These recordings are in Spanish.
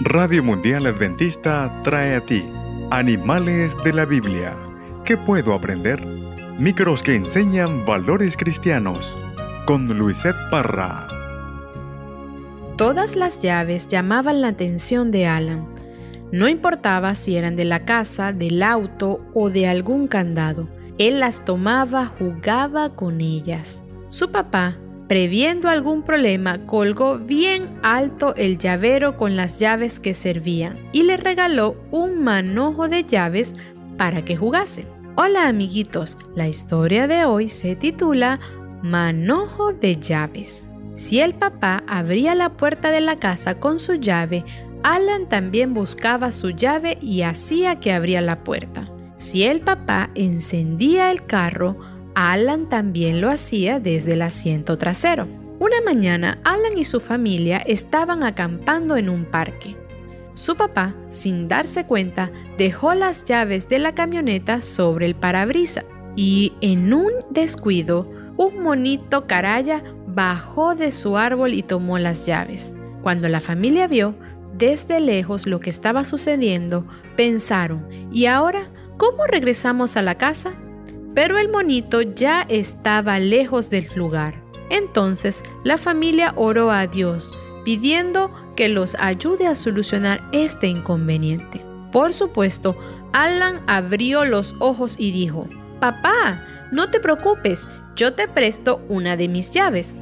Radio Mundial Adventista trae a ti Animales de la Biblia. ¿Qué puedo aprender? Micros que enseñan valores cristianos. Con Luisette Parra. Todas las llaves llamaban la atención de Alan. No importaba si eran de la casa, del auto o de algún candado. Él las tomaba, jugaba con ellas. Su papá Previendo algún problema, colgó bien alto el llavero con las llaves que servían y le regaló un manojo de llaves para que jugase. Hola amiguitos, la historia de hoy se titula Manojo de llaves. Si el papá abría la puerta de la casa con su llave, Alan también buscaba su llave y hacía que abría la puerta. Si el papá encendía el carro, Alan también lo hacía desde el asiento trasero. Una mañana, Alan y su familia estaban acampando en un parque. Su papá, sin darse cuenta, dejó las llaves de la camioneta sobre el parabrisa y en un descuido, un monito caraya bajó de su árbol y tomó las llaves. Cuando la familia vio desde lejos lo que estaba sucediendo, pensaron, ¿y ahora cómo regresamos a la casa? Pero el monito ya estaba lejos del lugar. Entonces la familia oró a Dios, pidiendo que los ayude a solucionar este inconveniente. Por supuesto, Alan abrió los ojos y dijo, Papá, no te preocupes, yo te presto una de mis llaves.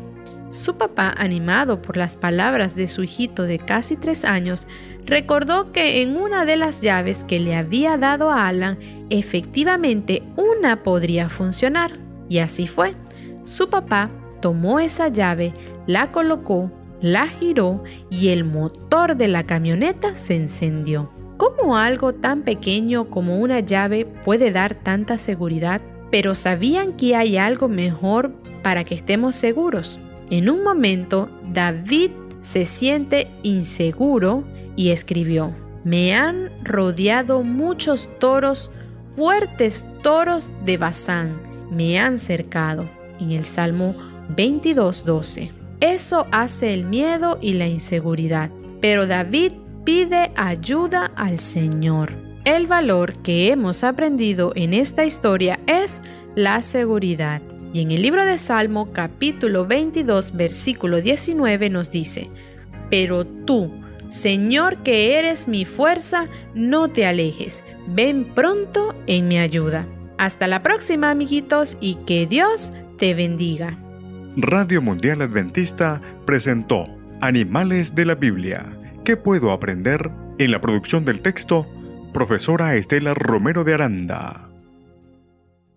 Su papá, animado por las palabras de su hijito de casi tres años, recordó que en una de las llaves que le había dado a Alan, efectivamente una podría funcionar. Y así fue. Su papá tomó esa llave, la colocó, la giró y el motor de la camioneta se encendió. ¿Cómo algo tan pequeño como una llave puede dar tanta seguridad? Pero ¿sabían que hay algo mejor para que estemos seguros? En un momento, David se siente inseguro y escribió, me han rodeado muchos toros, fuertes toros de Bazán, me han cercado. En el Salmo 22.12. Eso hace el miedo y la inseguridad. Pero David pide ayuda al Señor. El valor que hemos aprendido en esta historia es la seguridad. Y en el libro de Salmo capítulo 22 versículo 19 nos dice, Pero tú, Señor que eres mi fuerza, no te alejes, ven pronto en mi ayuda. Hasta la próxima amiguitos y que Dios te bendiga. Radio Mundial Adventista presentó Animales de la Biblia. ¿Qué puedo aprender? En la producción del texto, profesora Estela Romero de Aranda.